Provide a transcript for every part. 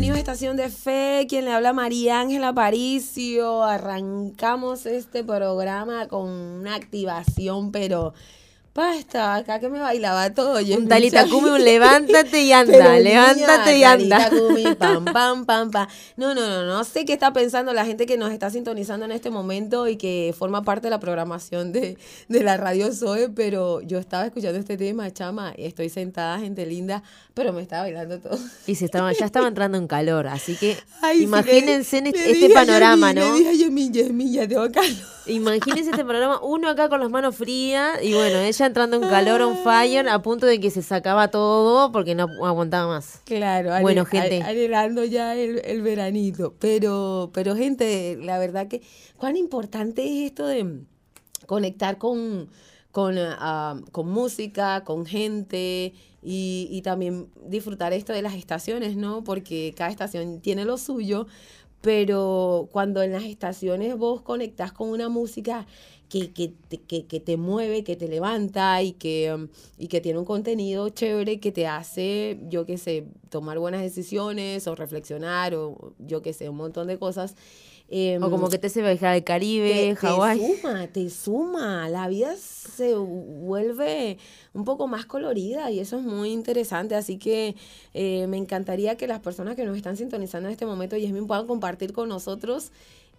bienvenidos a Estación de Fe. Quien le habla María Ángela Aparicio. Arrancamos este programa con una activación, pero Basta, acá que me bailaba todo. un talita cumi, un levántate y anda, levántate y anda. pam, pam, pam, pam. No, no, no, no sé qué está pensando la gente que nos está sintonizando en este momento y que forma parte de la programación de, de la radio Zoe, pero yo estaba escuchando este tema, chama, y estoy sentada, gente linda, pero me estaba bailando todo. Y se estaba, ya estaba entrando en calor, así que imagínense este panorama, ¿no? Le dije tengo calor. Imagínense este panorama, uno acá con las manos frías y bueno, ella entrando en calor, on fire, a punto de que se sacaba todo porque no aguantaba más. Claro, bueno, gente. Anhelando ya el, veranito. Pero, pero, gente, la verdad que, cuán importante es esto de conectar con, con, ah, con música, con gente. Y, y, también disfrutar esto de las estaciones, ¿no? Porque cada estación tiene lo suyo, pero cuando en las estaciones vos conectás con una música que, que, que, que te mueve, que te levanta y que, um, y que tiene un contenido chévere que te hace, yo qué sé, tomar buenas decisiones o reflexionar o yo qué sé, un montón de cosas Em, o como que te se viajar al Caribe, Hawái. Te suma, te suma. La vida se vuelve un poco más colorida y eso es muy interesante. Así que eh, me encantaría que las personas que nos están sintonizando en este momento, Yasmin, puedan compartir con nosotros.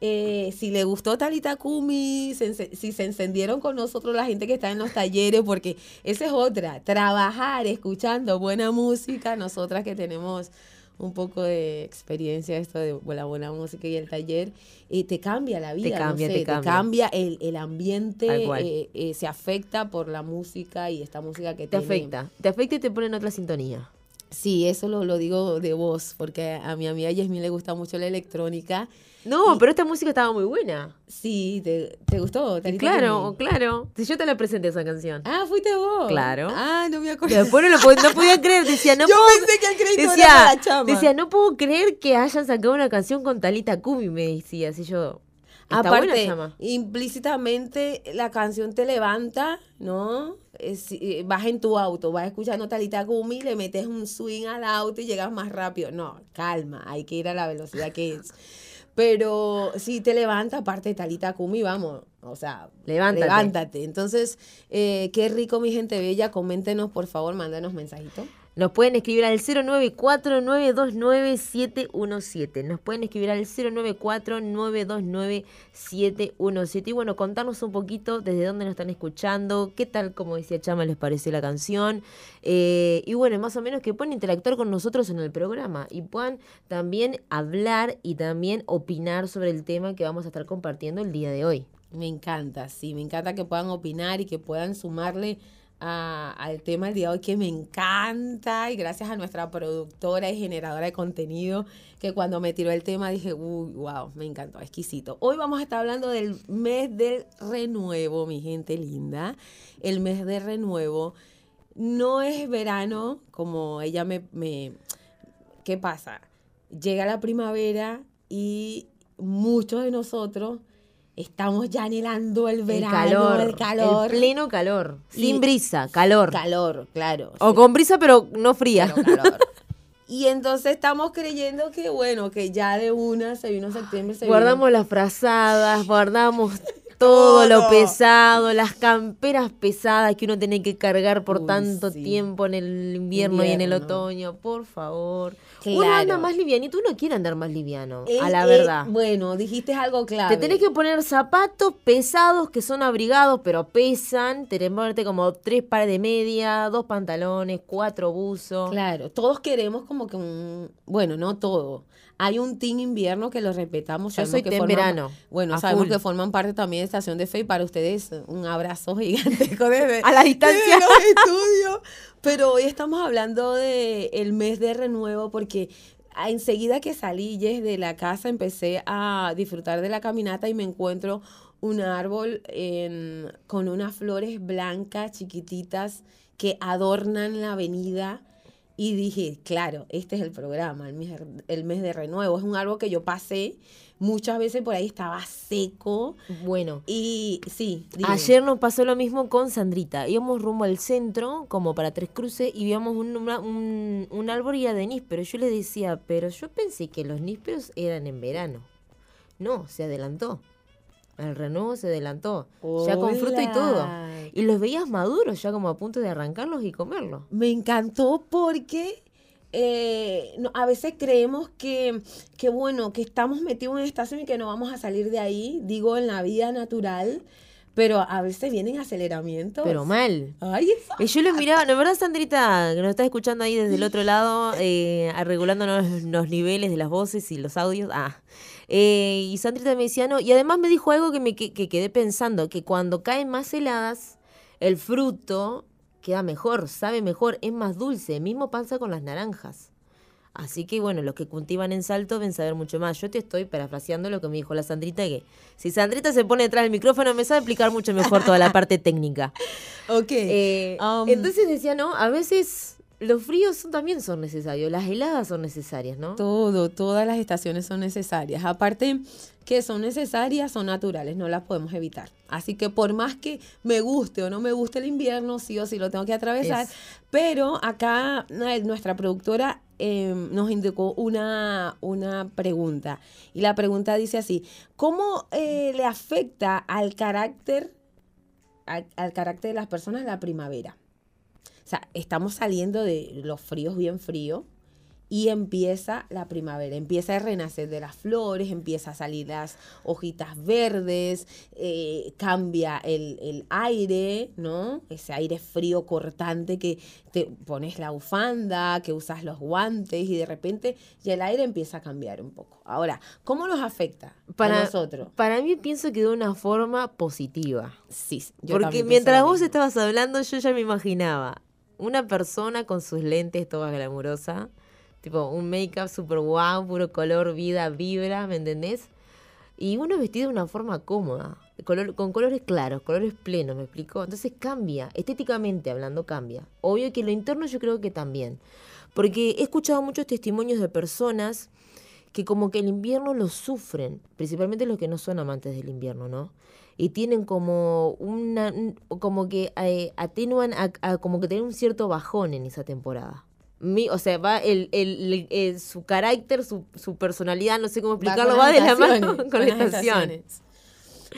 Eh, si le gustó Talita Kumi, si se encendieron con nosotros la gente que está en los talleres, porque esa es otra, trabajar escuchando buena música, nosotras que tenemos un poco de experiencia esto de la buena música y el taller, y te cambia la vida, te cambia, te, cambia. el, el ambiente, eh, eh, se afecta por la música y esta música que te afecta, te afecta y te pone en otra sintonía. Sí, eso lo, lo digo de voz, porque a mi amiga Yasmin le gusta mucho la electrónica no, pero esta música estaba muy buena. Sí, ¿te, gustó? claro, claro. Si yo te la presenté esa canción. Ah, fuiste vos. Claro. Ah, no me acuerdo. Después no, lo, no podía creer, decía, no yo puedo, pensé que el crédito decía, era la chama. Decía, no puedo creer que hayan sacado una canción con Talita Kumi, me decía, así yo... Está Aparte, buena, implícitamente la canción te levanta, ¿no? Eh, vas en tu auto, vas escuchando Talita Kumi, le metes un swing al auto y llegas más rápido. No, calma, hay que ir a la velocidad que es. Pero si te levanta, aparte de Talita Kumi, vamos, o sea, levántate. levántate. Entonces, eh, qué rico, mi gente bella. Coméntenos, por favor, mándanos mensajitos. Nos pueden escribir al 094-929-717. Nos pueden escribir al 094-929-717. Y bueno, contarnos un poquito desde dónde nos están escuchando, qué tal, como decía Chama, les pareció la canción. Eh, y bueno, más o menos que puedan interactuar con nosotros en el programa y puedan también hablar y también opinar sobre el tema que vamos a estar compartiendo el día de hoy. Me encanta, sí, me encanta que puedan opinar y que puedan sumarle al tema del día de hoy que me encanta y gracias a nuestra productora y generadora de contenido que cuando me tiró el tema dije, uy, wow, me encantó, exquisito. Hoy vamos a estar hablando del mes del renuevo, mi gente linda. El mes de renuevo no es verano como ella me... me ¿Qué pasa? Llega la primavera y muchos de nosotros Estamos ya anhelando el verano, el calor. El, pleno calor. Sin brisa, calor. Calor, claro. O con brisa, pero no fría. y entonces estamos creyendo que, bueno, que ya de una se vino septiembre. Se guardamos las frazadas, guardamos todo, lo pesado, las camperas pesadas que uno tiene que cargar por tanto tiempo en el invierno, y en el otoño. Por favor. Uno anda más livianito, uno quiere andar más liviano, a la verdad. bueno, dijiste algo claro. Te tenés que poner zapatos pesados que son abrigados, pero pesan. Tenés que ponerte como tres pares de media, dos pantalones, cuatro buzos. Claro, todos queremos como que un. Bueno, no todo. Hay un team invierno que lo respetamos. Yo soy que en verano. Bueno, sabemos que forman parte también de Estación de Fe y para ustedes un abrazo gigantesco desde, a la distancia. los estudios. Pero hoy estamos hablando del el mes de renuevo porque enseguida que salí de la casa empecé a disfrutar de la caminata y me encuentro un árbol con unas flores blancas chiquititas que adornan la avenida. Y dije, claro, este es el programa, el mes, el mes de renuevo. Es un árbol que yo pasé muchas veces por ahí estaba seco. Bueno. Y sí. Ayer nos pasó lo mismo con Sandrita. Íbamos rumbo al centro, como para Tres Cruces, y vimos un, un, un árbol ya de níspero. Yo le decía, pero yo pensé que los nísperos eran en verano. No, se adelantó. El renuevo se adelantó, ya con fruto y todo. Y los veías maduros, ya como a punto de arrancarlos y comerlos. Me encantó porque eh, a veces creemos que, que, bueno, que estamos metidos en estación y que no vamos a salir de ahí, digo, en la vida natural. Pero a veces vienen aceleramientos. Pero mal. Ay, Y yo los miraba, ¿no verdad, Sandrita? Que nos está escuchando ahí desde el otro lado, eh, regulándonos los niveles de las voces y los audios. Ah. Eh, y Sandrita me decía, no, y además me dijo algo que me que quedé pensando, que cuando caen más heladas, el fruto queda mejor, sabe mejor, es más dulce. Mismo pasa con las naranjas. Así que bueno, los que cultivan en Salto deben saber mucho más. Yo te estoy parafraseando lo que me dijo la Sandrita, que si Sandrita se pone detrás del micrófono me sabe explicar mucho mejor toda la parte técnica. Ok. Eh, um, entonces decía, no, a veces los fríos también son necesarios, las heladas son necesarias, ¿no? Todo, todas las estaciones son necesarias. Aparte que son necesarias, son naturales, no las podemos evitar. Así que por más que me guste o no me guste el invierno, sí o sí lo tengo que atravesar. Pero acá nuestra productora em, nos indicó una, una pregunta. Y la pregunta dice así, ¿cómo eh, le afecta al carácter, al carácter de las personas la primavera? Sea, estamos saliendo de los fríos bien fríos y empieza la primavera, empieza a renacer de las flores, empieza a salir las hojitas verdes, eh, cambia el, aire, ¿no? Ese aire frío cortante que te pones la bufanda, que usas los guantes y de repente ya el aire empieza a cambiar un poco. Ahora, ¿cómo nos afecta para, a nosotros? Para mí pienso que de una forma positiva. Sí, yo Porque mientras vos estabas hablando yo ya me imaginaba una persona con sus lentes toda glamurosa, tipo un make-up super guau, puro color, vida, vibra, ¿me entendés? Y uno vestido de una forma cómoda, color, con colores claros, colores plenos, ¿me explico? Entonces cambia, estéticamente hablando cambia. Obvio que lo interno yo creo que también. Porque he escuchado muchos testimonios de personas que como que el invierno lo sufren, principalmente los que no son amantes del invierno, ¿no? Y tienen como una como que eh, atenúan a, como que tienen un cierto bajón en esa temporada. Mi, o sea, va el, el, su carácter, su, su, personalidad, no sé cómo explicarlo, va, de la mano con, las estaciones.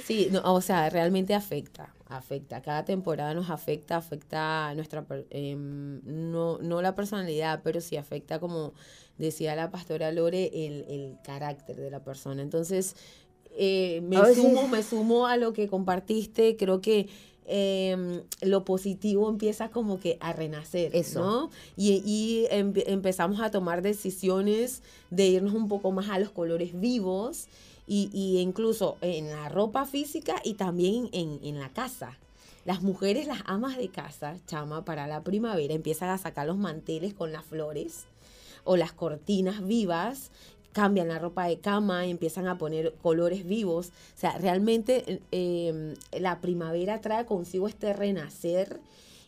Sí, o sea, realmente afecta, afecta. Cada temporada nos afecta, afecta nuestra, em, no, no la personalidad, pero sí afecta, como decía la pastora Lore, el, el carácter de la persona. Entonces, eh, me, sumo, me sumo a lo que compartiste, creo que em, lo positivo empieza como que a renacer, Eso. ¿no? Y, empezamos a tomar decisiones de irnos un poco más a los colores vivos y, incluso en la ropa física y también en, en la casa. Las mujeres, las amas de casa, chama, para la primavera empiezan a sacar los manteles con las flores o las cortinas vivas cambian la ropa de cama, empiezan a poner colores vivos. O sea, realmente em, la primavera trae consigo este renacer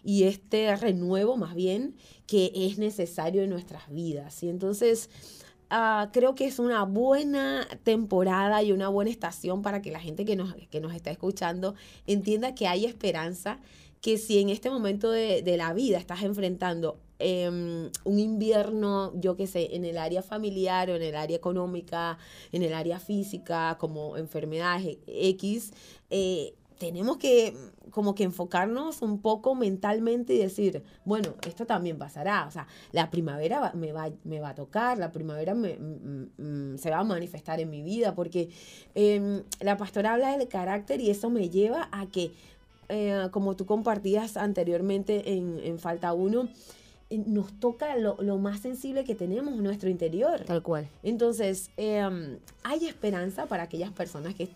y este renuevo más bien que es necesario en nuestras vidas. Y entonces ah, creo que es una buena temporada y una buena estación para que la gente que nos, que nos está escuchando entienda que hay esperanza, que si en este momento de, de la vida estás enfrentando Em, un invierno, yo qué sé, en el área familiar o en el área económica, en el área física, como enfermedades X, eh, tenemos que como que enfocarnos un poco mentalmente y decir, bueno, esto también pasará, o sea, la primavera me, va, me va a tocar, la primavera mm, mm, se va a manifestar en mi vida, porque em, la pastora habla del carácter y eso me lleva a que, eh, como tú compartías anteriormente en, en Falta 1, eh, nos toca lo, más sensible que tenemos en nuestro interior. Tal cual. Entonces, em, hay esperanza para aquellas personas que,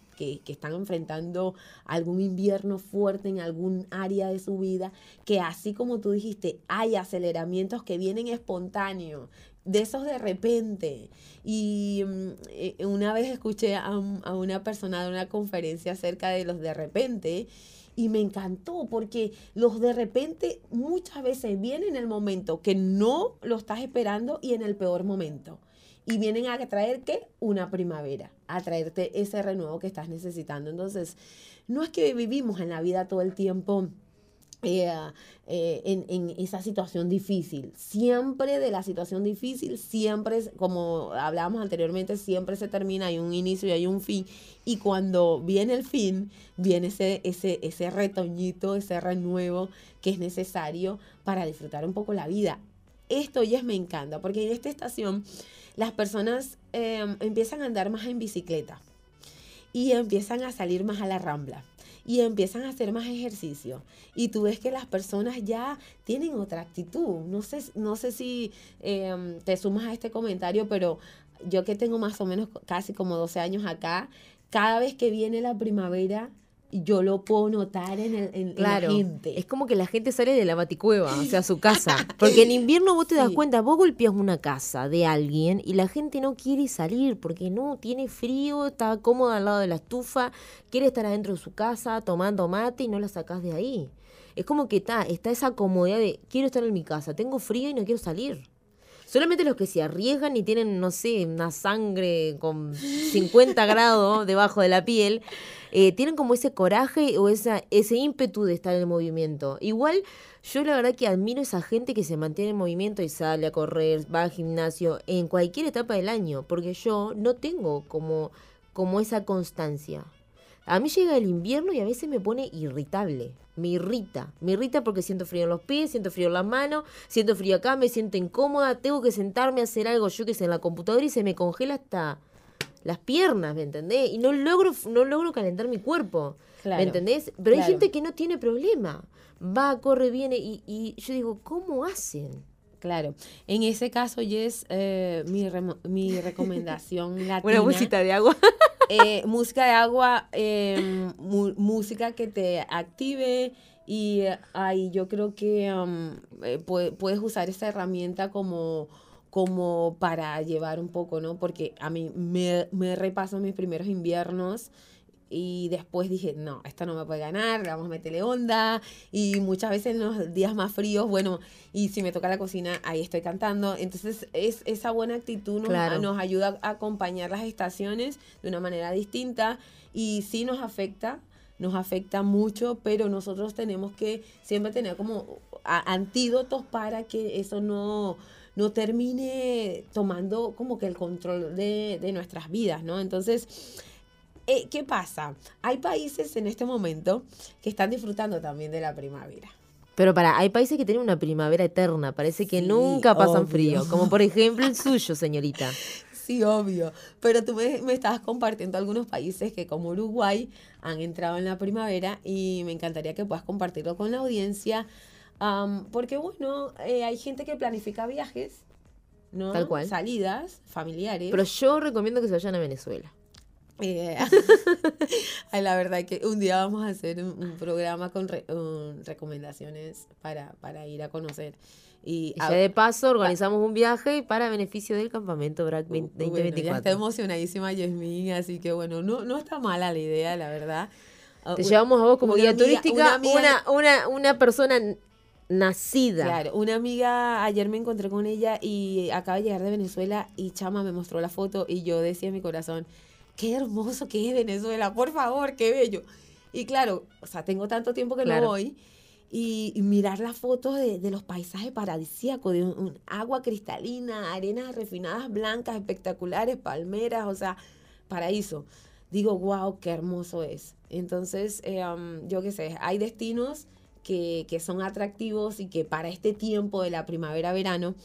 están enfrentando algún invierno fuerte en algún área de su vida, que así como tú dijiste, hay aceleramientos que vienen espontáneos, de esos de repente. Y em, eh, una vez escuché a, a una persona de una conferencia acerca de los de repente y me encantó porque los de repente muchas veces vienen en el momento que no lo estás esperando y en el peor momento. y vienen a traer qué? Una primavera, a traerte ese renuevo que estás necesitando. Entonces, no es que vivimos en la vida todo el tiempo eh, eh, en, esa situación difícil. Siempre de la situación difícil, siempre, como hablábamos anteriormente, siempre se termina, hay un inicio y hay un fin. Y cuando viene el fin, viene ese, ese, ese retoñito, ese renuevo que es necesario para disfrutar un poco la vida. Esto ya me encanta, porque en esta estación las personas em, empiezan a andar más en bicicleta y empiezan a salir más a la rambla y empiezan a hacer más ejercicio. Y tú ves que las personas ya tienen otra actitud. No sé, no sé si em, te sumas a este comentario, pero yo que tengo más o menos casi como 12 años acá, cada vez que viene la primavera, yo lo puedo notar en, el, en, la gente. Es como que la gente sale de la baticueva, o sea, su casa. Porque en invierno vos te das cuenta, vos golpeas una casa de alguien y la gente no quiere salir porque no tiene frío, está cómoda al lado de la estufa, quiere estar adentro de su casa tomando mate y no la sacás de ahí. Es como que está, está esa comodidad de quiero estar en mi casa, tengo frío y no quiero salir. Solamente los que se arriesgan y tienen, no sé, una sangre con 50 grados debajo de la piel, eh, tienen como ese coraje o esa, ese ímpetu de estar en el movimiento. Igual, yo la verdad que admiro esa gente que se mantiene en movimiento y sale a correr, va al gimnasio en cualquier etapa del año, porque yo no tengo como, como esa constancia. A mí llega el invierno y a veces me pone irritable. Me irrita. Me irrita porque siento frío en los pies, siento frío en las manos, siento frío acá, me siento incómoda. Tengo que sentarme a hacer algo, yo que sé, en la computadora y se me congela hasta las piernas, ¿me entendés? Y no logro, no logro calentar mi cuerpo. ¿Me entendés? Pero hay gente que no tiene problema. Va, corre, viene y, y yo digo, ¿cómo hacen? Claro. En ese caso, Jess, eh, mi, mi recomendación latina... Una música de agua. Eh, música de agua, em, música que te active y ahí yo creo que eh, puedes usar esta herramienta como como para llevar un poco, ¿no? Porque a mí me, me repaso mis primeros inviernos y después dije, no, esta no me puede ganar, vamos a meterle onda. Y muchas veces en los días más fríos, bueno, y si me toca la cocina, ahí estoy cantando. Entonces, es, esa buena actitud nos, nos ayuda a acompañar las estaciones de una manera distinta y sí nos afecta, nos afecta mucho, pero nosotros tenemos que siempre tener como antídotos para que eso no, no termine tomando como que el control de, de nuestras vidas, ¿no? Entonces, eh, ¿Qué pasa? Hay países en este momento que están disfrutando también de la primavera. Pero para, hay países que tienen una primavera eterna, parece que nunca pasan frío, como por ejemplo el suyo, señorita. Sí, obvio. Pero tú me, me estabas compartiendo algunos países que como Uruguay han entrado en la primavera y me encantaría que puedas compartirlo con la audiencia. porque bueno, eh, hay gente que planifica viajes, ¿no? Tal cual. Salidas familiares. Pero yo recomiendo que se vayan a Venezuela. Eh, la verdad que un día vamos a hacer un, programa con recomendaciones para, para ir a conocer. Y, ya de paso organizamos un viaje para beneficio del campamento BRAC 2024. ya está emocionadísima Yasmin, así que bueno, no, no está mala la idea, la verdad. Ah, Te llevamos a vos como guía turística, una, una, una, persona nacida. Claro, una amiga, ayer me encontré con ella y acaba de llegar de Venezuela y Chama me mostró la foto y yo decía en mi corazón, qué hermoso que es Venezuela, por favor, qué bello. Y claro, o sea, tengo tanto tiempo que no voy. Y, mirar las fotos de, los paisajes paradisíacos, de un, agua cristalina, arenas refinadas blancas, espectaculares, palmeras, o sea, paraíso. Digo, wow, qué hermoso es. Entonces, eh, um, yo qué sé, hay destinos que, son atractivos y que para este tiempo de la primavera-verano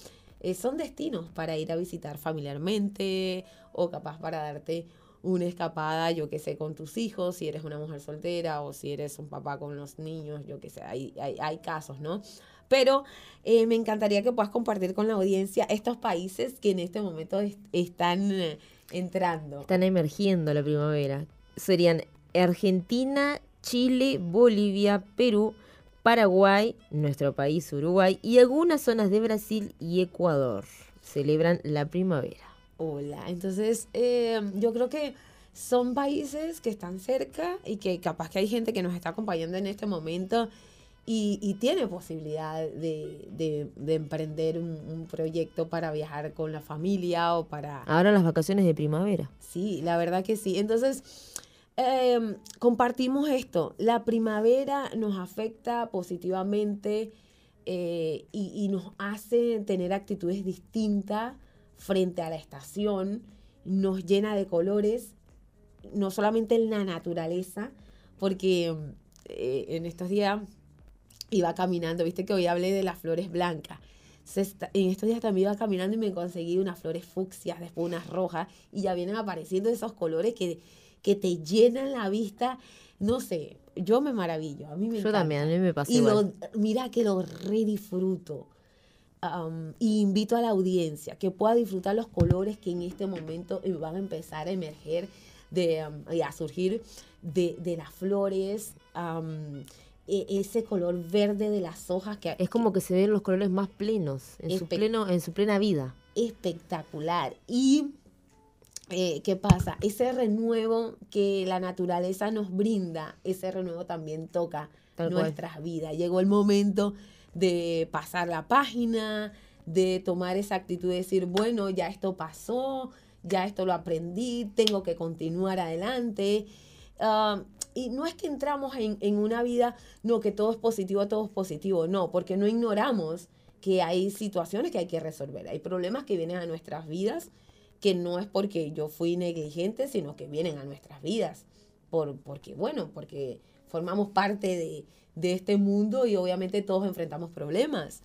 eh, son destinos para ir a visitar familiarmente o capaz para darte una escapada, yo que sé, con tus hijos, si eres una mujer soltera o si eres un papá con los niños, yo que sé, hay, hay, casos, ¿no? Pero eh, me encantaría que puedas compartir con la audiencia estos países que en este momento están eh, entrando. Están emergiendo la primavera. Serían Argentina, Chile, Bolivia, Perú, Paraguay, nuestro país Uruguay y algunas zonas de Brasil y Ecuador. Celebran la primavera. Hola, entonces eh, yo creo que son países que están cerca y que capaz que hay gente que nos está acompañando en este momento y, tiene posibilidad de, emprender un, proyecto para viajar con la familia o para... Ahora las vacaciones de primavera. Sí, la verdad que sí. Entonces, em, compartimos esto. La primavera nos afecta positivamente eh, y, y, nos hace tener actitudes distintas frente a la estación. Nos llena de colores, no solamente en la naturaleza, porque eh, en estos días iba caminando, viste que hoy hablé de las flores blancas. en estos días también iba caminando y me conseguí unas flores fucsias, después unas rojas, y ya vienen apareciendo esos colores que, que te llenan la vista. No sé, yo me maravillo, a mí me Yo también, a mí me pasa Y mira que lo redisfruto. Y invito a la audiencia que pueda disfrutar los colores que en este momento van a empezar a emerger, de, a surgir de, de las flores. E, ese color verde de las hojas que es como que se ven los colores más plenos en su pleno en su plena vida. Espectacular. Y eh, qué pasa ese renuevo que la naturaleza nos brinda ese renuevo también toca nuestras vidas. Llegó el momento de pasar la página de tomar esa actitud de decir bueno ya esto pasó ya esto lo aprendí tengo que continuar adelante ah, y no es que entramos en, una vida, no, que todo es positivo, todo es positivo, no, porque no ignoramos que hay situaciones que hay que resolver, hay problemas que vienen a nuestras vidas, que no es porque yo fui negligente, sino que vienen a nuestras vidas, por, porque, bueno, porque formamos parte de, este mundo y obviamente todos enfrentamos problemas.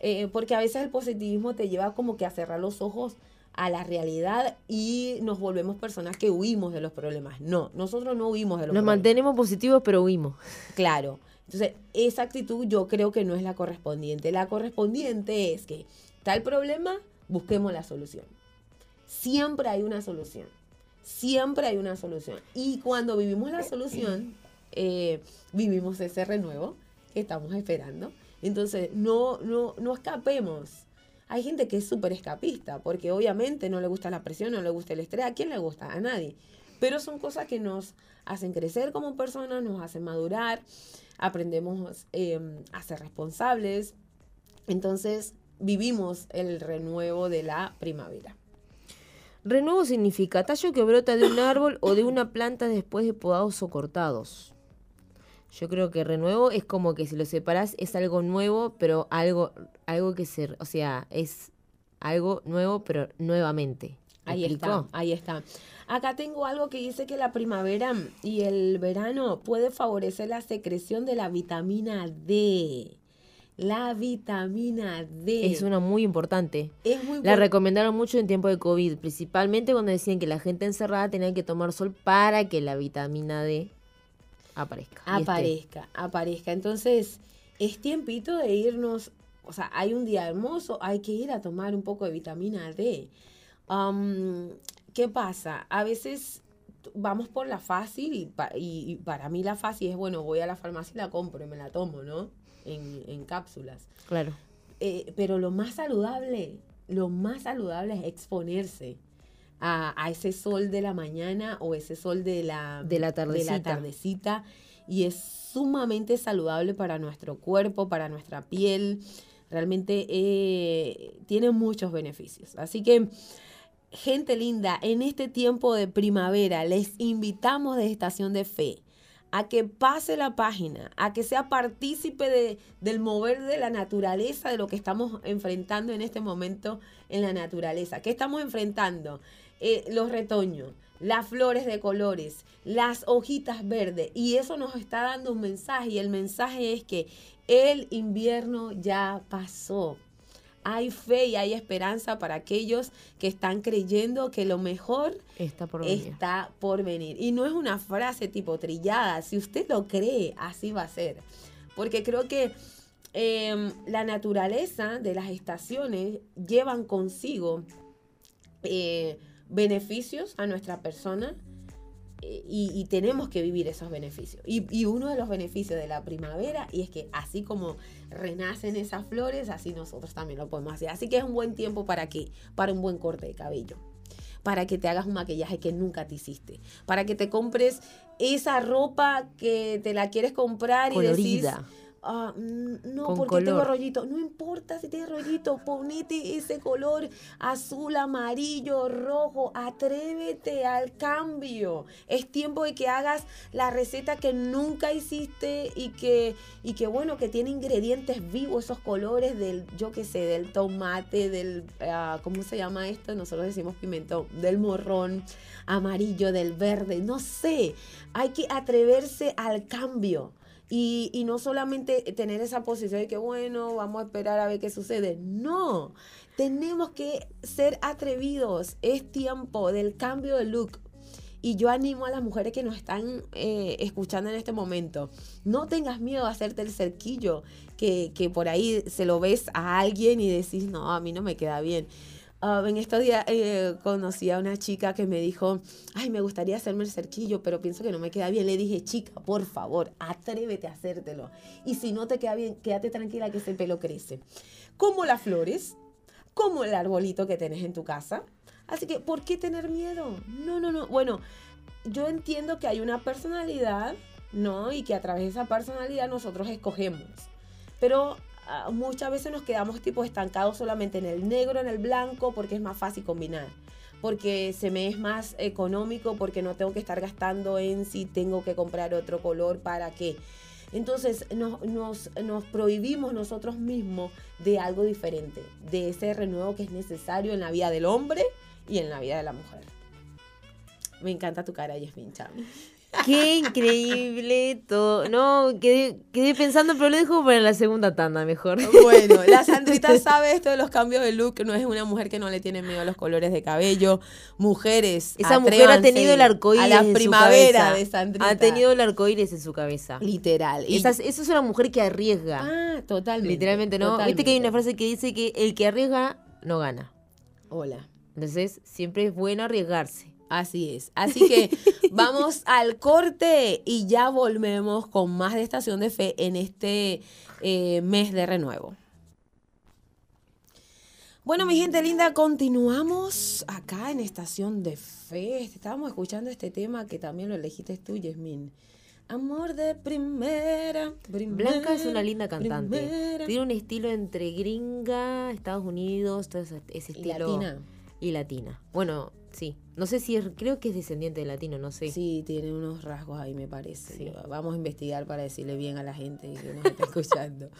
Eh, porque a veces el positivismo te lleva como que a cerrar los ojos a la realidad y nos volvemos personas que huimos de los problemas. No, nosotros no huimos de los nos problemas. Nos mantenemos positivos, pero huimos. Claro. Entonces, esa actitud yo creo que no es la correspondiente. La correspondiente es que tal problema, busquemos la solución. Siempre hay una solución. Siempre hay una solución. Y cuando vivimos la solución, eh, vivimos ese renuevo que estamos esperando. Entonces, no, no, no escapemos hay gente que es súper escapista, porque obviamente no le gusta la presión, no le gusta el estrés. ¿A quién le gusta? A nadie. Pero son cosas que nos hacen crecer como personas, nos hacen madurar, aprendemos em, a ser responsables. Entonces vivimos el renuevo de la primavera. Renuevo significa tallo que brota de un árbol o de una planta después de podados o cortados. Yo creo que renuevo es como que si lo separas es algo nuevo, pero algo, algo que se, o sea, es algo nuevo, pero nuevamente. Ahí está, ahí está. Acá tengo algo que dice que la primavera y el verano puede favorecer la secreción de la vitamina D. La vitamina D. Es una muy importante. Es muy La recomendaron mucho en tiempo de COVID, principalmente cuando decían que la gente encerrada tenía que tomar sol para que la vitamina D aparezca. Aparezca, aparezca. Entonces, es tiempito de irnos, o sea, hay un día hermoso, hay que ir a tomar un poco de vitamina D. ¿Qué pasa? A veces vamos por la fácil y, para mí la fácil es, bueno, voy a la farmacia y la compro y me la tomo, ¿no? En, cápsulas. Claro. Eh, pero lo más saludable, lo más saludable es exponerse a, ese sol de la mañana o ese sol de la, de la, tardecita. tardecita y es sumamente saludable para nuestro cuerpo, para nuestra piel. Realmente eh, tiene muchos beneficios. Así que, gente linda, en este tiempo de primavera les invitamos de Estación de Fe a que pase la página, a que sea partícipe de, del mover de la naturaleza, de lo que estamos enfrentando en este momento en la naturaleza. ¿Qué estamos enfrentando? Eh, los retoños, las flores de colores, las hojitas verdes. Y eso nos está dando un mensaje. Y el mensaje es que el invierno ya pasó. Hay fe y hay esperanza para aquellos que están creyendo que lo mejor está por venir. Está por venir. Y no es una frase tipo trillada. Si usted lo cree, así va a ser. Porque creo que em, la naturaleza de las estaciones llevan consigo eh, beneficios a nuestra persona eh, y, tenemos que vivir esos beneficios. Y, uno de los beneficios de la primavera y es que así como renacen esas flores, así nosotros también lo podemos hacer. Así que es un buen tiempo para qué? Para un buen corte de cabello. Para que te hagas un maquillaje que nunca te hiciste. Para que te compres esa ropa que te la quieres comprar y decís, Ah, no, porque tengo rollito. No importa si tienes rollito, ponete ese color azul, amarillo, rojo. Atrévete al cambio. Es tiempo de que hagas la receta que nunca hiciste y que, y que bueno, que tiene ingredientes vivos, esos colores del, yo qué sé, del tomate, del, uh, ¿cómo se llama esto? Nosotros decimos pimentón, del morrón amarillo, del verde, no sé. Hay que atreverse al cambio. Y, no solamente tener esa posición de que, bueno, vamos a esperar a ver qué sucede. No, tenemos que ser atrevidos. Es tiempo del cambio de look. Y yo animo a las mujeres que nos están eh, escuchando en este momento. No tengas miedo a hacerte el cerquillo, que, que por ahí se lo ves a alguien y decís, no, a mí no me queda bien. Ah, en estos días eh, conocí a una chica que me dijo, ay, me gustaría hacerme el cerquillo, pero pienso que no me queda bien. Le dije, chica, por favor, atrévete a hacértelo. Y si no te queda bien, quédate tranquila que ese pelo crece. Como las flores, como el arbolito que tenés en tu casa. Así que, ¿por qué tener miedo? No, no, no. Bueno, yo entiendo que hay una personalidad, ¿no? Y que a través de esa personalidad nosotros escogemos. Pero Ah, muchas veces nos quedamos tipo estancados solamente en el negro, en el blanco, porque es más fácil combinar. Porque se me es más económico, porque no tengo que estar gastando en si tengo que comprar otro color para qué. Entonces nos, nos, nos, prohibimos nosotros mismos de algo diferente, de ese renuevo que es necesario en la vida del hombre y en la vida de la mujer. Me encanta tu cara, Yasmin Chami. Qué increíble todo. No, quedé, quedé pensando, pero lo dejo para la segunda tanda mejor. Bueno, la Sandrita sabe esto de los cambios de look. No es una mujer que no le tiene miedo a los colores de cabello. Mujeres. Esa mujer ha tenido el arcoíris. A la primavera de Sandrita. Ha tenido el arcoíris en su cabeza. Literal. Esa, es una mujer que arriesga. Ah, totalmente. Literalmente, ¿no? Viste que hay una frase que dice que el que arriesga no gana. Hola. Entonces, siempre es bueno arriesgarse. Así es. Así que vamos al corte y ya volvemos con más de Estación de Fe en este eh, mes de renuevo. Bueno, mi gente linda, continuamos acá en Estación de Fe. Estábamos escuchando este tema que también lo elegiste tú, Yasmin. Amor de primera, Blanca es una linda cantante. Tiene un estilo entre gringa, Estados Unidos, todo ese, estilo. Y latina. Y latina. Bueno, Sí, no sé si es, creo que es descendiente de latino, no sé. Sí, tiene unos rasgos ahí, me parece. Vamos a investigar para decirle bien a la gente que nos está escuchando.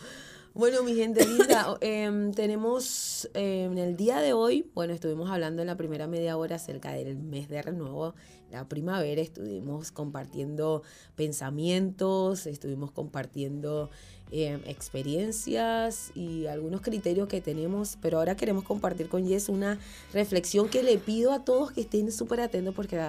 Bueno, mi gente linda, em, tenemos em, en el día de hoy, bueno, estuvimos hablando en la primera media hora acerca del mes de renuevo, la primavera, estuvimos compartiendo pensamientos, estuvimos compartiendo Em, experiencias y algunos criterios que tenemos, pero ahora queremos compartir con Jess una reflexión que le pido a todos que estén súper atentos porque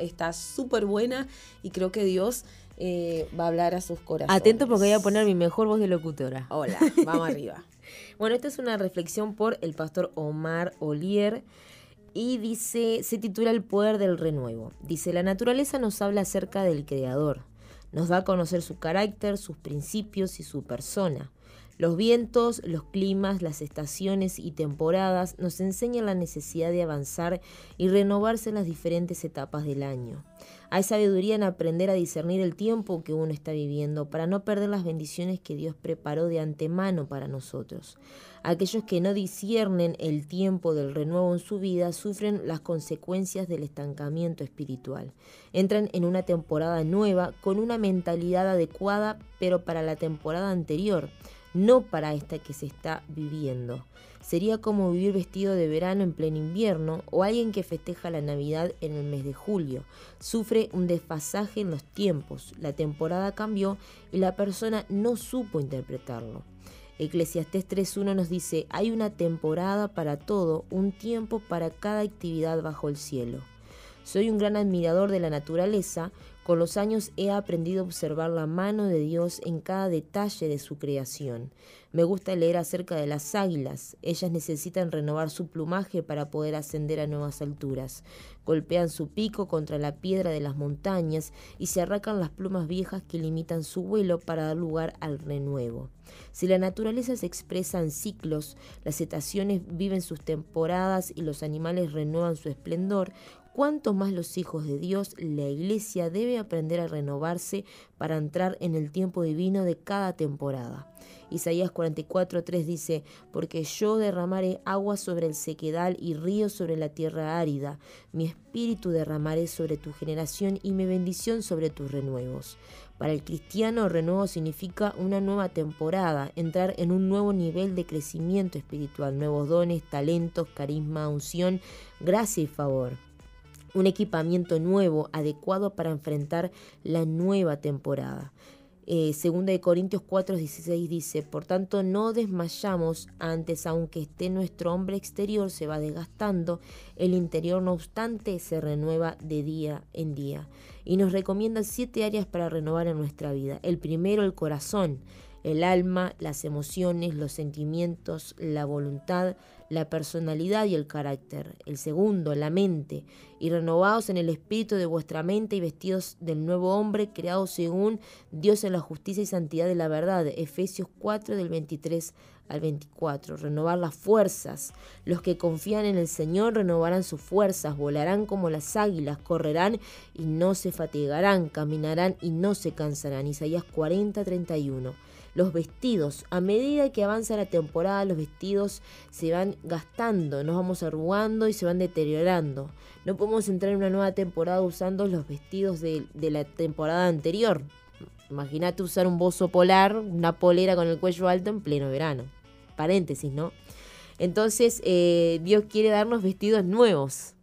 está súper buena y creo que Dios eh, va a hablar a sus corazones. Atento porque voy a poner mi mejor voz de locutora. Hola, vamos arriba. Bueno, esta es una reflexión por el pastor Omar Olier y dice, se titula El poder del renuevo. Dice, la naturaleza nos habla acerca del creador nos da a conocer su carácter, sus principios y su persona. Los vientos, los climas, las estaciones y temporadas nos enseñan la necesidad de avanzar y renovarse en las diferentes etapas del año. Hay sabiduría en aprender a discernir el tiempo que uno está viviendo para no perder las bendiciones que Dios preparó de antemano para nosotros. Aquellos que no disciernen el tiempo del renuevo en su vida sufren las consecuencias del estancamiento espiritual. Entran en una temporada nueva con una mentalidad adecuada, pero para la temporada anterior, no para esta que se está viviendo. Sería como vivir vestido de verano en pleno invierno o alguien que festeja la Navidad en el mes de julio. Sufre un desfasaje en los tiempos, la temporada cambió y la persona no supo interpretarlo. Eclesiastés 3.1 nos dice, hay una temporada para todo, un tiempo para cada actividad bajo el cielo. Soy un gran admirador de la naturaleza, con los años he aprendido a observar la mano de Dios en cada detalle de su creación. Me gusta leer acerca de las águilas. Ellas necesitan renovar su plumaje para poder ascender a nuevas alturas. Golpean su pico contra la piedra de las montañas y se arrancan las plumas viejas que limitan su vuelo para dar lugar al renuevo. Si la naturaleza se expresa en ciclos, las estaciones viven sus temporadas y los animales renuevan su esplendor, cuanto más los hijos de Dios, la iglesia debe aprender a renovarse para entrar en el tiempo divino de cada temporada. Isaías 44:3 dice, porque yo derramaré agua sobre el sequedal y ríos sobre la tierra árida, mi espíritu derramaré sobre tu generación y mi bendición sobre tus renuevos. Para el cristiano, renuevo significa una nueva temporada, entrar en un nuevo nivel de crecimiento espiritual, nuevos dones, talentos, carisma, unción, gracia y favor un equipamiento nuevo, adecuado para enfrentar la nueva temporada. Eh, segunda de Corintios 4, 16 dice, por tanto no desmayamos antes, aunque esté nuestro hombre exterior se va desgastando, el interior no obstante se renueva de día en día. Y nos recomienda siete áreas para renovar en nuestra vida. El primero, el corazón, el alma, las emociones, los sentimientos, la voluntad, la personalidad y el carácter. El segundo, la mente, y renovados en el espíritu de vuestra mente y vestidos del nuevo hombre, creado según Dios en la justicia y santidad de la verdad. Efesios 4 del 23 al 24. Renovar las fuerzas. Los que confían en el Señor renovarán sus fuerzas, volarán como las águilas, correrán y no se fatigarán, caminarán y no se cansarán. Isaías 40, 31 los vestidos. A medida que avanza la temporada, los vestidos se van gastando, nos vamos arrugando y se van deteriorando. No podemos entrar en una nueva temporada usando los vestidos de, la temporada anterior. Imagínate usar un bozo polar, una polera con el cuello alto en pleno verano. Paréntesis, ¿no? Entonces, eh, Dios quiere darnos vestidos nuevos.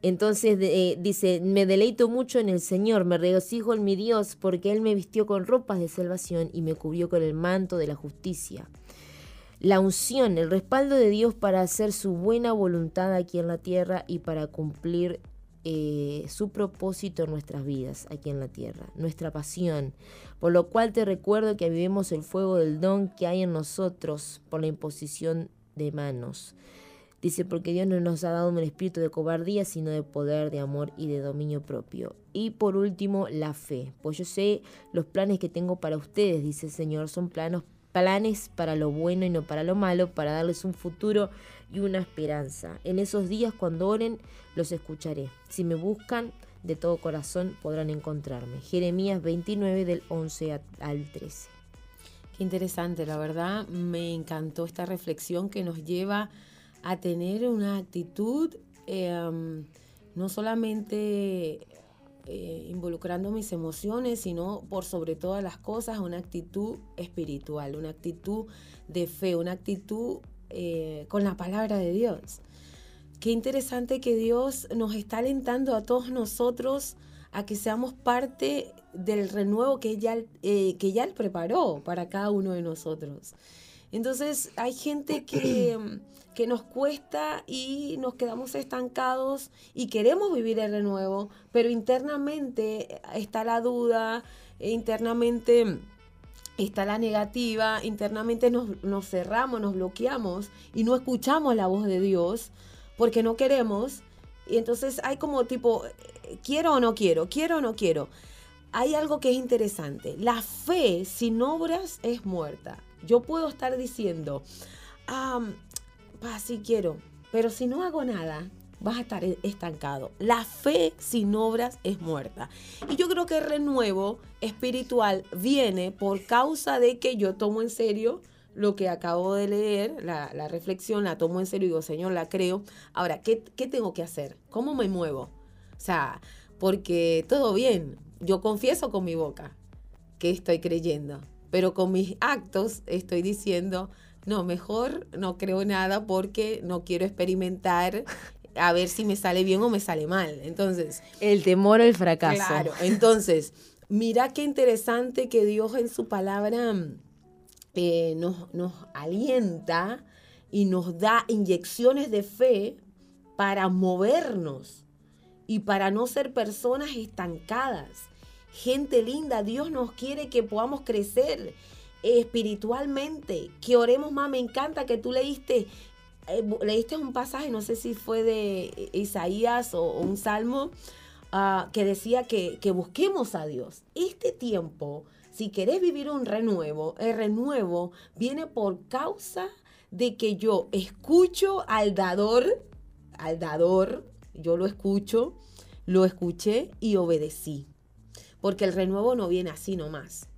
Entonces eh, dice, me deleito mucho en el Señor, me regocijo en mi Dios, porque Él me vistió con ropas de salvación y me cubrió con el manto de la justicia. La unción, el respaldo de Dios para hacer su buena voluntad aquí en la tierra y para cumplir eh, su propósito en nuestras vidas aquí en la tierra, nuestra pasión. Por lo cual te recuerdo que vivimos el fuego del don que hay en nosotros por la imposición de manos. Dice, porque Dios no nos ha dado un espíritu de cobardía, sino de poder, de amor y de dominio propio. Y por último, la fe. Pues yo sé los planes que tengo para ustedes, dice el Señor, son planos, planes para lo bueno y no para lo malo, para darles un futuro y una esperanza. En esos días, cuando oren, los escucharé. Si me buscan de todo corazón, podrán encontrarme. Jeremías 29 del 11 al 13. Qué interesante, la verdad, me encantó esta reflexión que nos lleva tener una actitud em, no solamente eh, involucrando mis emociones, sino por sobre todas las cosas una actitud espiritual, una actitud de fe, una actitud eh, con la palabra de Dios. Qué interesante que Dios nos está alentando a todos nosotros a que seamos parte del renuevo que ya, eh, que ya Él preparó para cada uno de nosotros. Entonces hay gente que, que nos cuesta y nos quedamos estancados y queremos vivir el renuevo, pero internamente está la duda, internamente está la negativa, internamente nos, nos, cerramos, nos bloqueamos y no escuchamos la voz de Dios porque no queremos. Y entonces hay como tipo, quiero o no quiero, quiero o no quiero. Hay algo que es interesante. La fe sin obras es muerta. Yo puedo estar diciendo, ah, sí quiero, pero si no hago nada, vas a estar estancado. La fe sin obras es muerta. Y yo creo que el renuevo espiritual viene por causa de que yo tomo en serio lo que acabo de leer, la, reflexión, la tomo en serio y digo, Señor, la creo. Ahora, ¿qué, ¿qué tengo que hacer? ¿Cómo me muevo? O sea, porque todo bien, yo confieso con mi boca que estoy creyendo, pero con mis actos estoy diciendo, no, mejor no creo nada porque no quiero experimentar a ver si me sale bien o me sale mal. Entonces. El temor al fracaso. Claro. Entonces, mira qué interesante que Dios en su palabra eh, nos, nos alienta y nos da inyecciones de fe para movernos y para no ser personas estancadas. Gente linda, Dios nos quiere que podamos crecer espiritualmente, que oremos más. Me encanta que tú leíste, eh, leíste un pasaje, no sé si fue de Isaías o, un salmo, ah, que decía que, que busquemos a Dios. Este tiempo, si querés vivir un renuevo, el renuevo viene por causa de que yo escucho al dador, al dador, yo lo escucho, lo escuché y obedecí. Porque el renuevo no viene así nomás.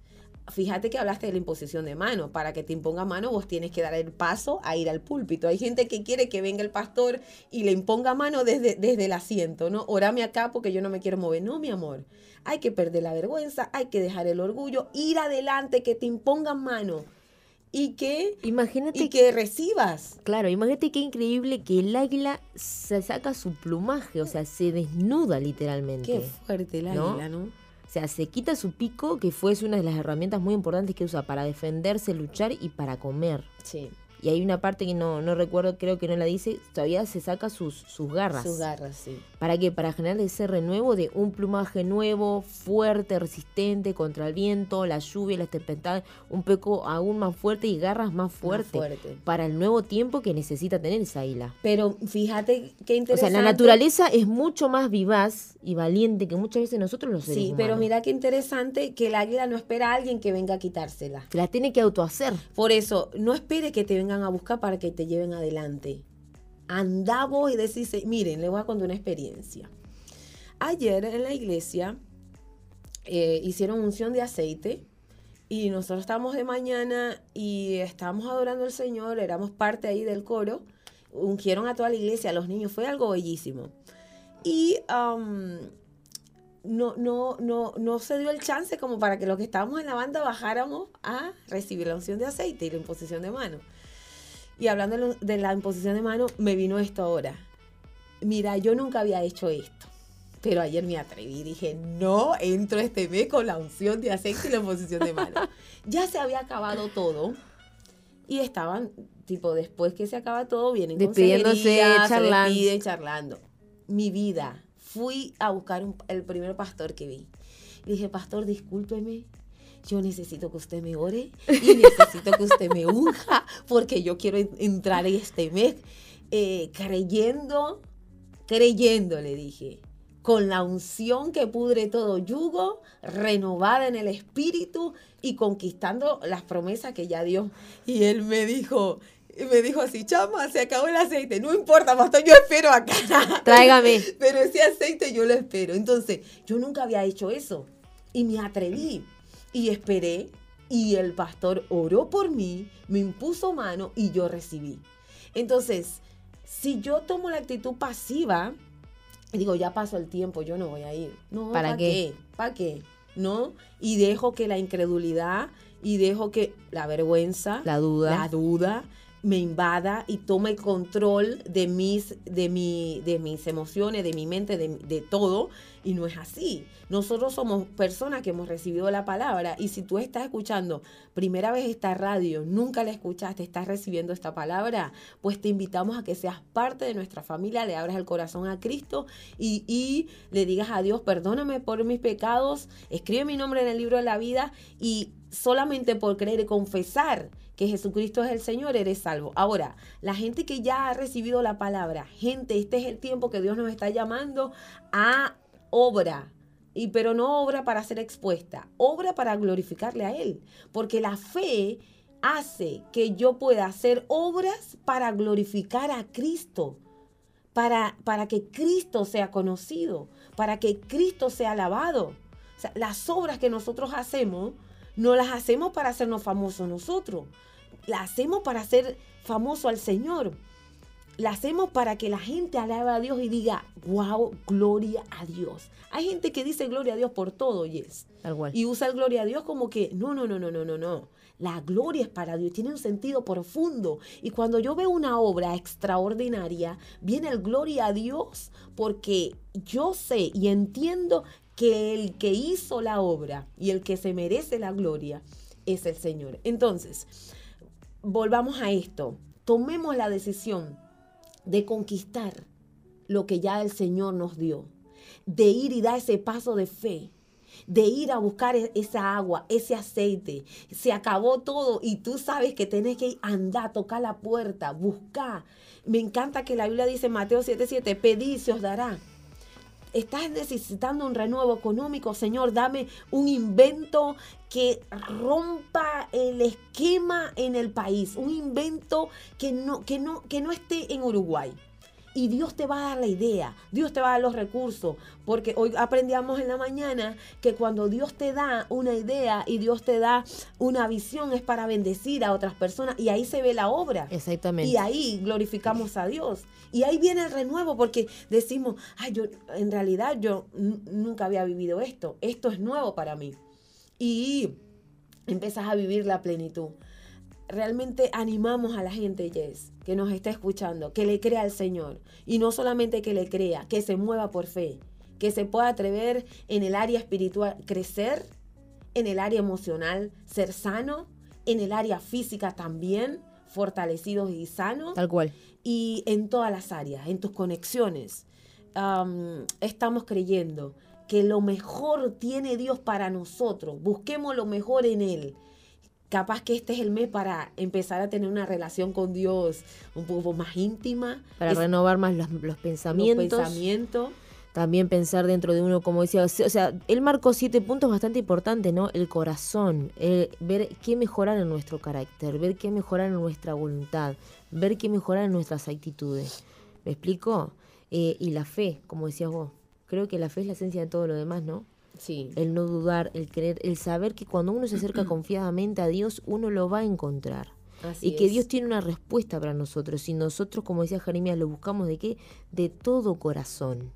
Fíjate que hablaste de la imposición de mano. Para que te imponga mano, vos tienes que dar el paso a ir al púlpito. Hay gente que quiere que venga el pastor y le imponga mano desde, desde el asiento, ¿no? Orame acá porque yo no me quiero mover. No, mi amor. Hay que perder la vergüenza, hay que dejar el orgullo, ir adelante, que te impongan mano y que imagínate que recibas. Claro, imagínate qué increíble que el águila se saca su plumaje, o sea, se desnuda literalmente. Qué fuerte el águila, ¿no? O sea, se quita su pico, que fue una de las herramientas muy importantes que usa para defenderse, luchar y para comer. Sí. Y hay una parte que no, no recuerdo, creo que no la dice, todavía se saca sus, sus garras. Sus garras, sí. ¿Para qué? Para generar ese renuevo de un plumaje nuevo, fuerte, resistente contra el viento, la lluvia, las tempestades, un poco aún más fuerte y garras más fuertes. fuerte. Para el nuevo tiempo que necesita tener esa isla. Pero fíjate qué interesante. O sea, la naturaleza es mucho más vivaz y valiente que muchas veces nosotros los seres Sí, pero mira qué interesante que el águila no espera a alguien que venga a quitársela. Se la tiene que autohacer. Por eso, no espere que te vengan a buscar para que te lleven adelante anda vos y decís, miren, le voy a contar una experiencia. Ayer en la iglesia eh, hicieron unción de aceite y nosotros estábamos de mañana y estábamos adorando al Señor, éramos parte ahí del coro, ungieron a toda la iglesia, a los niños, fue algo bellísimo. Y no, no, no, no se dio el chance como para que los que estábamos en la banda bajáramos a recibir la unción de aceite y la imposición de mano. Y hablando de la imposición de mano, me vino esto ahora. Mira, yo nunca había hecho esto. Pero ayer me atreví, dije, no entro este mes con la unción de aceite y la imposición de mano. ya se había acabado todo. Y estaban, tipo, después que se acaba todo, vienen despidiéndose, charlando. charlando. Mi vida, fui a buscar el primer pastor que vi. Le dije, pastor, discúlpeme, yo necesito que usted me ore y necesito que usted me unja porque yo quiero entrar este mes eh, creyendo, creyendo, le dije, con la unción que pudre todo yugo, renovada en el espíritu y conquistando las promesas que ya dio. Y él me dijo, me dijo así, chama, se acabó el aceite. No importa, pastor, yo espero acá. Tráigame. Pero ese aceite yo lo espero. Entonces, yo nunca había hecho eso. Y me atreví. Y esperé y el pastor oró por mí, me impuso mano y yo recibí. Entonces, si yo tomo la actitud pasiva, digo, ya pasó el tiempo, yo no voy a ir. No, ¿para, qué? ¿Para qué? ¿No? Y dejo que la incredulidad y dejo que la vergüenza, la duda, la duda me invada y tome el control de mis, de mi, de mis emociones, de mi mente, de, de, todo. Y no es así. Nosotros somos personas que hemos recibido la palabra. Y si tú estás escuchando primera vez esta radio, nunca la escuchaste, estás recibiendo esta palabra, pues te invitamos a que seas parte de nuestra familia, le abras el corazón a Cristo y, y le digas a Dios, perdóname por mis pecados, escribe mi nombre en el libro de la vida y solamente por creer y confesar que Jesucristo es el Señor, eres salvo. Ahora, la gente que ya ha recibido la palabra, gente, este es el tiempo que Dios nos está llamando a obra. Y pero no obra para ser expuesta, obra para glorificarle a Él. Porque la fe hace que yo pueda hacer obras para glorificar a Cristo. Para, para que Cristo sea conocido, para que Cristo sea alabado. O sea, las obras que nosotros hacemos, no las hacemos para hacernos famosos nosotros, las hacemos para hacer famoso al Señor la hacemos para que la gente alabe a Dios y diga, wow, gloria a Dios. Hay gente que dice gloria a Dios por todo, yes. Y usa el gloria a Dios como que, no, no, no, no, no, no, no. La gloria es para Dios, tiene un sentido profundo. Y cuando yo veo una obra extraordinaria, viene el gloria a Dios porque yo sé y entiendo que el que hizo la obra y el que se merece la gloria es el Señor. Entonces, volvamos a esto. Tomemos la decisión de conquistar lo que ya el Señor nos dio, de ir y dar ese paso de fe, de ir a buscar e-, esa agua, ese aceite. Se acabó todo y tú sabes que tienes que andar, tocar la puerta, buscar. Me encanta que la Biblia dice Mateo 7:7, pedid se os dará. Estás necesitando un renuevo económico, Señor, dame un invento que rompa el esquema en el país, un invento que no, que no, que no esté en Uruguay, y Dios te va a dar la idea, Dios te va a dar los recursos, porque hoy aprendíamos en la mañana que cuando Dios te da una idea y Dios te da una visión es para bendecir a otras personas y ahí se ve la obra. Exactamente. Y ahí glorificamos a Dios. Y ahí viene el renuevo porque decimos, ay, yo en realidad yo nunca había vivido esto, esto es nuevo para mí. Y empiezas a vivir la plenitud realmente animamos a la gente, Jess, que nos está escuchando, que le crea al Señor. Y no solamente que le crea, que se mueva por fe, que se pueda atrever en el área espiritual, crecer, en el área emocional, ser sano, en el área física también, fortalecidos y sanos. Tal cual. Y en todas las áreas, en tus conexiones. estamos creyendo que lo mejor tiene Dios para nosotros. Busquemos lo mejor en Él capaz que este es el mes para empezar a tener una relación con Dios un poco más íntima. Para renovar más los, pensamientos. Los pensamientos. También pensar dentro de uno, como decía, o sea, él marcó siete puntos bastante importantes, ¿no? El corazón, ver qué mejorar en nuestro carácter, ver qué mejorar en nuestra voluntad, ver qué mejorar en nuestras actitudes. ¿Me explico? Eh, y la fe, como decías vos. Creo que la fe es la esencia de todo lo demás, ¿no? El no dudar, el creer, el saber que cuando uno se acerca confiadamente a Dios, uno lo va a encontrar. y que Dios tiene una respuesta para nosotros. Y nosotros, como decía Jeremías, lo buscamos de qué? De todo corazón.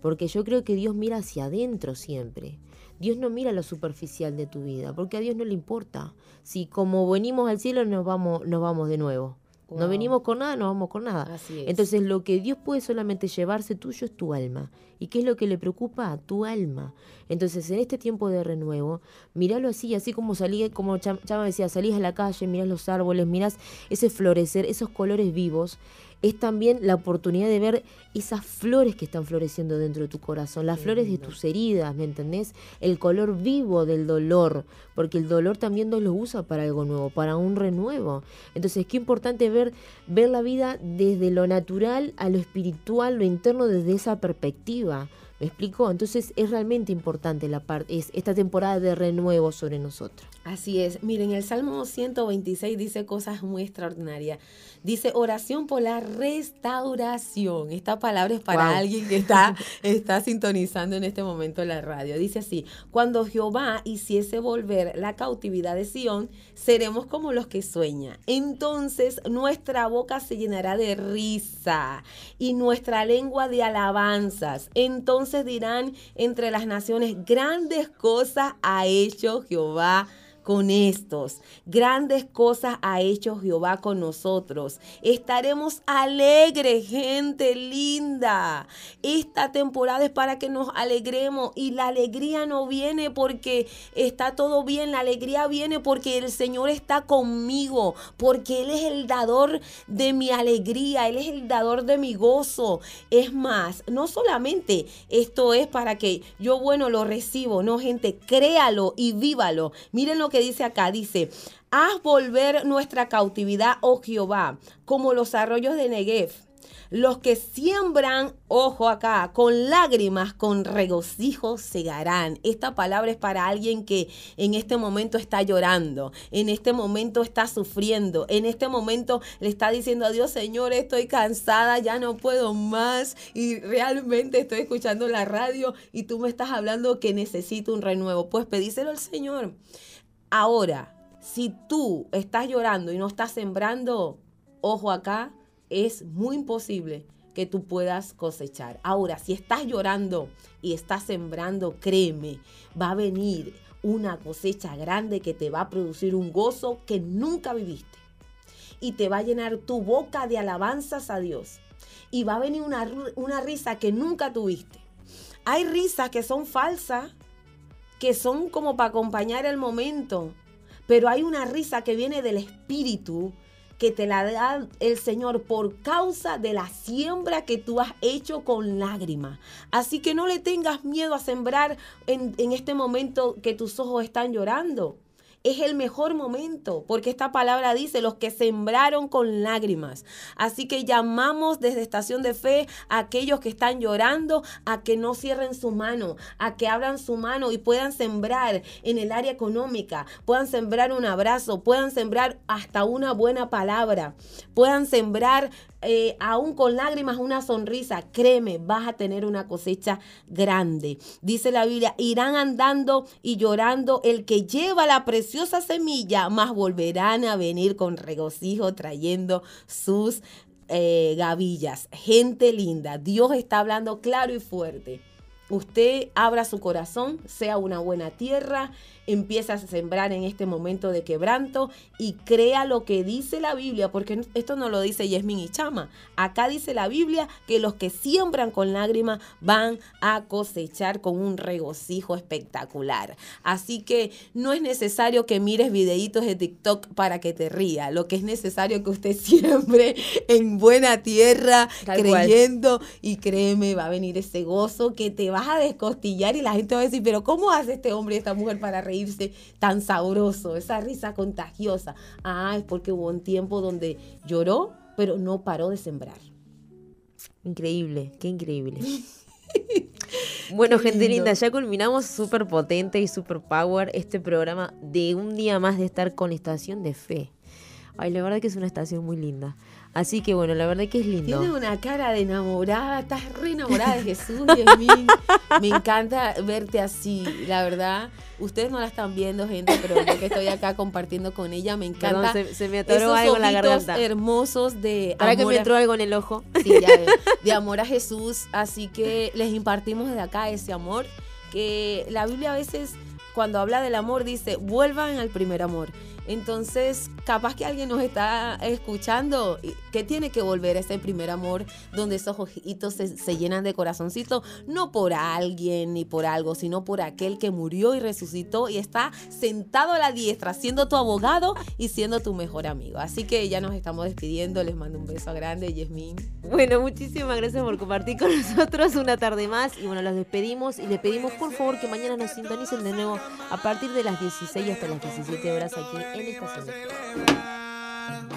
Porque yo creo que Dios mira hacia adentro siempre. Dios no mira lo superficial de tu vida, porque a Dios no le importa. Si como venimos al cielo nos vamos, nos vamos de nuevo. No venimos con nada, no vamos con nada. Entonces lo que Dios puede solamente llevarse tuyo es tu alma. ¿Y qué es lo que le preocupa? Tu alma. Entonces en este tiempo de renuevo, míralo así, así como salí, como Chama decía, salís a la calle, mirás los árboles, mirás ese florecer, esos colores vivos es también la oportunidad de ver esas flores que están floreciendo dentro de tu corazón, las flores de tus heridas, ¿me entendés? El color vivo del dolor, porque el dolor también Dios lo usa para algo nuevo, para un renuevo. Entonces, qué importante ver, ver la vida desde lo natural a lo espiritual, lo interno, desde esa perspectiva. ¿Me explico? Entonces es realmente importante la parte, es esta temporada de renuevo sobre nosotros. Así es. Miren, el Salmo 126 dice cosas muy extraordinarias. Dice oración por la restauración. Esta palabra es para alguien que está, está sintonizando en este momento la radio. Dice así, cuando Jehová hiciese volver la cautividad de Sión, seremos como los que sueñan. Entonces nuestra boca se llenará de risa y nuestra lengua de alabanzas. Entonces dirán entre las naciones, grandes cosas ha hecho Jehová con estos. Grandes cosas ha hecho Jehová con nosotros. Estaremos alegres, gente linda. Esta temporada es para que nos alegremos y la alegría no viene porque está todo bien, la alegría viene porque el Señor está conmigo, porque Él es el dador de mi alegría, Él es el dador de mi gozo. Es más, no solamente esto es para que yo, bueno, lo recibo, no, gente, créalo y vívalo. Miren lo que dice acá, dice, haz volver nuestra cautividad, oh Jehová, como los arroyos de Negev. Los que siembran, ojo acá, con lágrimas, con regocijo segarán. Esta palabra es para alguien que en este momento está llorando, en este momento está sufriendo, en este momento le está diciendo a Dios, Señor, estoy cansada, ya no puedo más y realmente estoy escuchando la radio y tú me estás hablando que necesito un renuevo. Pues pedíselo al Señor. Ahora, si tú estás llorando y no estás sembrando, ojo acá, es muy imposible que tú puedas cosechar. Ahora, si estás llorando y estás sembrando, créeme, va a venir una cosecha grande que te va a producir un gozo que nunca viviste. Y te va a llenar tu boca de alabanzas a Dios. Y va a venir una, una risa que nunca tuviste. Hay risas que son falsas, que son como para acompañar el momento. Pero hay una risa que viene del espíritu que te la da el Señor por causa de la siembra que tú has hecho con lágrimas. Así que no le tengas miedo a sembrar en, en este momento que tus ojos están llorando. Es el mejor momento, porque esta palabra dice, los que sembraron con lágrimas. Así que llamamos desde Estación de Fe a aquellos que están llorando a que no cierren su mano, a que abran su mano y puedan sembrar en el área económica, puedan sembrar un abrazo, puedan sembrar hasta una buena palabra, puedan sembrar eh, aún con lágrimas una sonrisa, créeme, vas a tener una cosecha grande. Dice la Biblia, irán andando y llorando el que lleva la preciosa semilla, más volverán a venir con regocijo trayendo sus eh, gavillas. Gente linda, Dios está hablando claro y fuerte. Usted abra su corazón, sea una buena tierra empieza a sembrar en este momento de quebranto y crea lo que dice la Biblia, porque esto no lo dice Yasmin y Chama. Acá dice la Biblia que los que siembran con lágrimas van a cosechar con un regocijo espectacular. Así que no es necesario que mires videitos de TikTok para que te ría. Lo que es necesario que usted siembre en buena tierra, creyendo y créeme, va a venir ese gozo que te vas a descostillar y la gente va a decir, pero ¿cómo hace este hombre y esta mujer para reír? Reírse tan sabroso, esa risa contagiosa. Ah, es porque hubo un tiempo donde lloró, pero no paró de sembrar. Increíble, qué increíble. bueno, gente linda, ya culminamos súper potente y súper power este programa de un día más de estar con Estación de Fe. Ay, la verdad que es una estación muy linda. Así que bueno, la verdad que es lindo. Tiene una cara de enamorada, estás re enamorada de Jesús, Me encanta verte así, la verdad. Ustedes no la están viendo, gente, pero yo que estoy acá compartiendo con ella, me encanta. se, me atoró algo en la garganta. hermosos de Para que me entró algo en el ojo. Sí, ya, de amor a Jesús. Así que les impartimos desde acá ese amor. Que la Biblia a veces, cuando habla del amor, dice: vuelvan al primer amor. Entonces, capaz que alguien nos está escuchando que tiene que volver a ese primer amor donde esos ojitos se, llenan de corazoncito, no por alguien ni por algo, sino por aquel que murió y resucitó y está sentado a la diestra, siendo tu abogado y siendo tu mejor amigo. Así que ya nos estamos despidiendo. Les mando un beso grande, Yasmin. Bueno, muchísimas gracias por compartir con nosotros una tarde más. Y bueno, los despedimos y les pedimos por favor que mañana nos sintonicen de nuevo a partir de las 16 hasta las 17 horas aquí en esta zona.